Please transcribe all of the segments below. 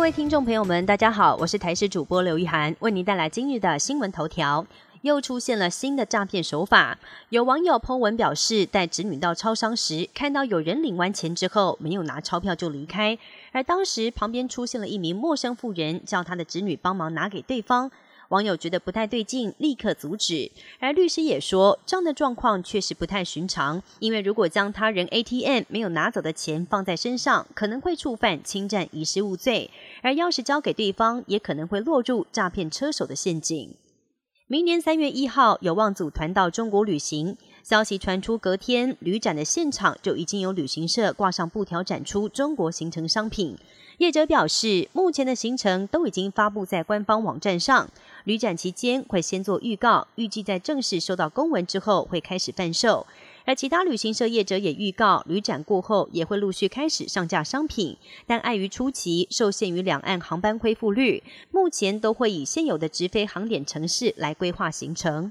各位听众朋友们，大家好，我是台视主播刘一涵，为您带来今日的新闻头条。又出现了新的诈骗手法，有网友 po 文表示，带子女到超商时，看到有人领完钱之后没有拿钞票就离开，而当时旁边出现了一名陌生妇人，叫他的侄女帮忙拿给对方。网友觉得不太对劲，立刻阻止。而律师也说，这样的状况确实不太寻常，因为如果将他人 ATM 没有拿走的钱放在身上，可能会触犯侵占遗失物罪；而钥匙交给对方，也可能会落入诈骗车手的陷阱。明年三月一号有望组团到中国旅行，消息传出，隔天旅展的现场就已经有旅行社挂上布条展出中国行程商品。业者表示，目前的行程都已经发布在官方网站上。旅展期间会先做预告，预计在正式收到公文之后会开始贩售。而其他旅行社业者也预告，旅展过后也会陆续开始上架商品，但碍于初期受限于两岸航班恢复率，目前都会以现有的直飞航点城市来规划行程。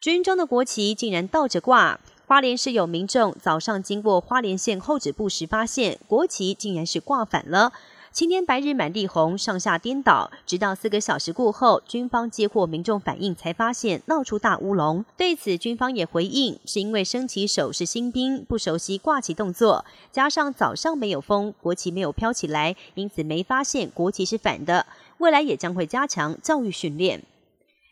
军中的国旗竟然倒着挂。花莲市有民众早上经过花莲县后指部时，发现国旗竟然是挂反了。青天白日满地红，上下颠倒。直到四个小时过后，军方接获民众反映，才发现闹出大乌龙。对此，军方也回应，是因为升旗手是新兵，不熟悉挂旗动作，加上早上没有风，国旗没有飘起来，因此没发现国旗是反的。未来也将会加强教育训练。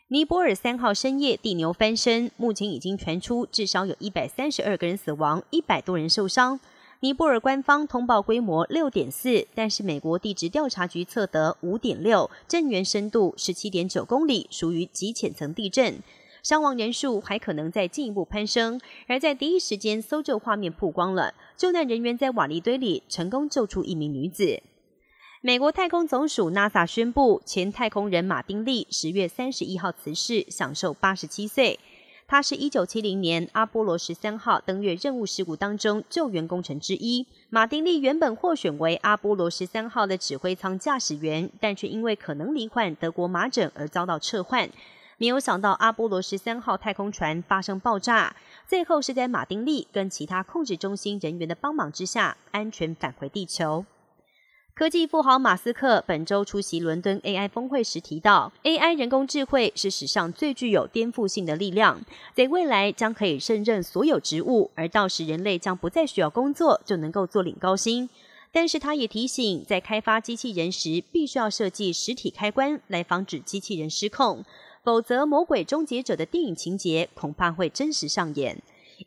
尼泊尔三号深夜地牛翻身，目前已经传出至少有一百三十二个人死亡，一百多人受伤。尼泊尔官方通报规模六点四，但是美国地质调查局测得五点六，震源深度十七点九公里，属于极浅层地震。伤亡人数还可能再进一步攀升。而在第一时间搜救画面曝光了，救难人员在瓦砾堆里成功救出一名女子。美国太空总署 NASA 宣布，前太空人马丁利十月三十一号辞世，享受八十七岁。他是一九七零年阿波罗十三号登月任务事故当中救援工程之一。马丁利原本获选为阿波罗十三号的指挥舱驾驶员，但却因为可能罹患德国麻疹而遭到撤换。没有想到阿波罗十三号太空船发生爆炸，最后是在马丁利跟其他控制中心人员的帮忙之下，安全返回地球。科技富豪马斯克本周出席伦敦 AI 峰会时提到，AI 人工智慧是史上最具有颠覆性的力量，在未来将可以胜任所有职务，而到时人类将不再需要工作就能够坐领高薪。但是他也提醒，在开发机器人时，必须要设计实体开关来防止机器人失控，否则魔鬼终结者的电影情节恐怕会真实上演。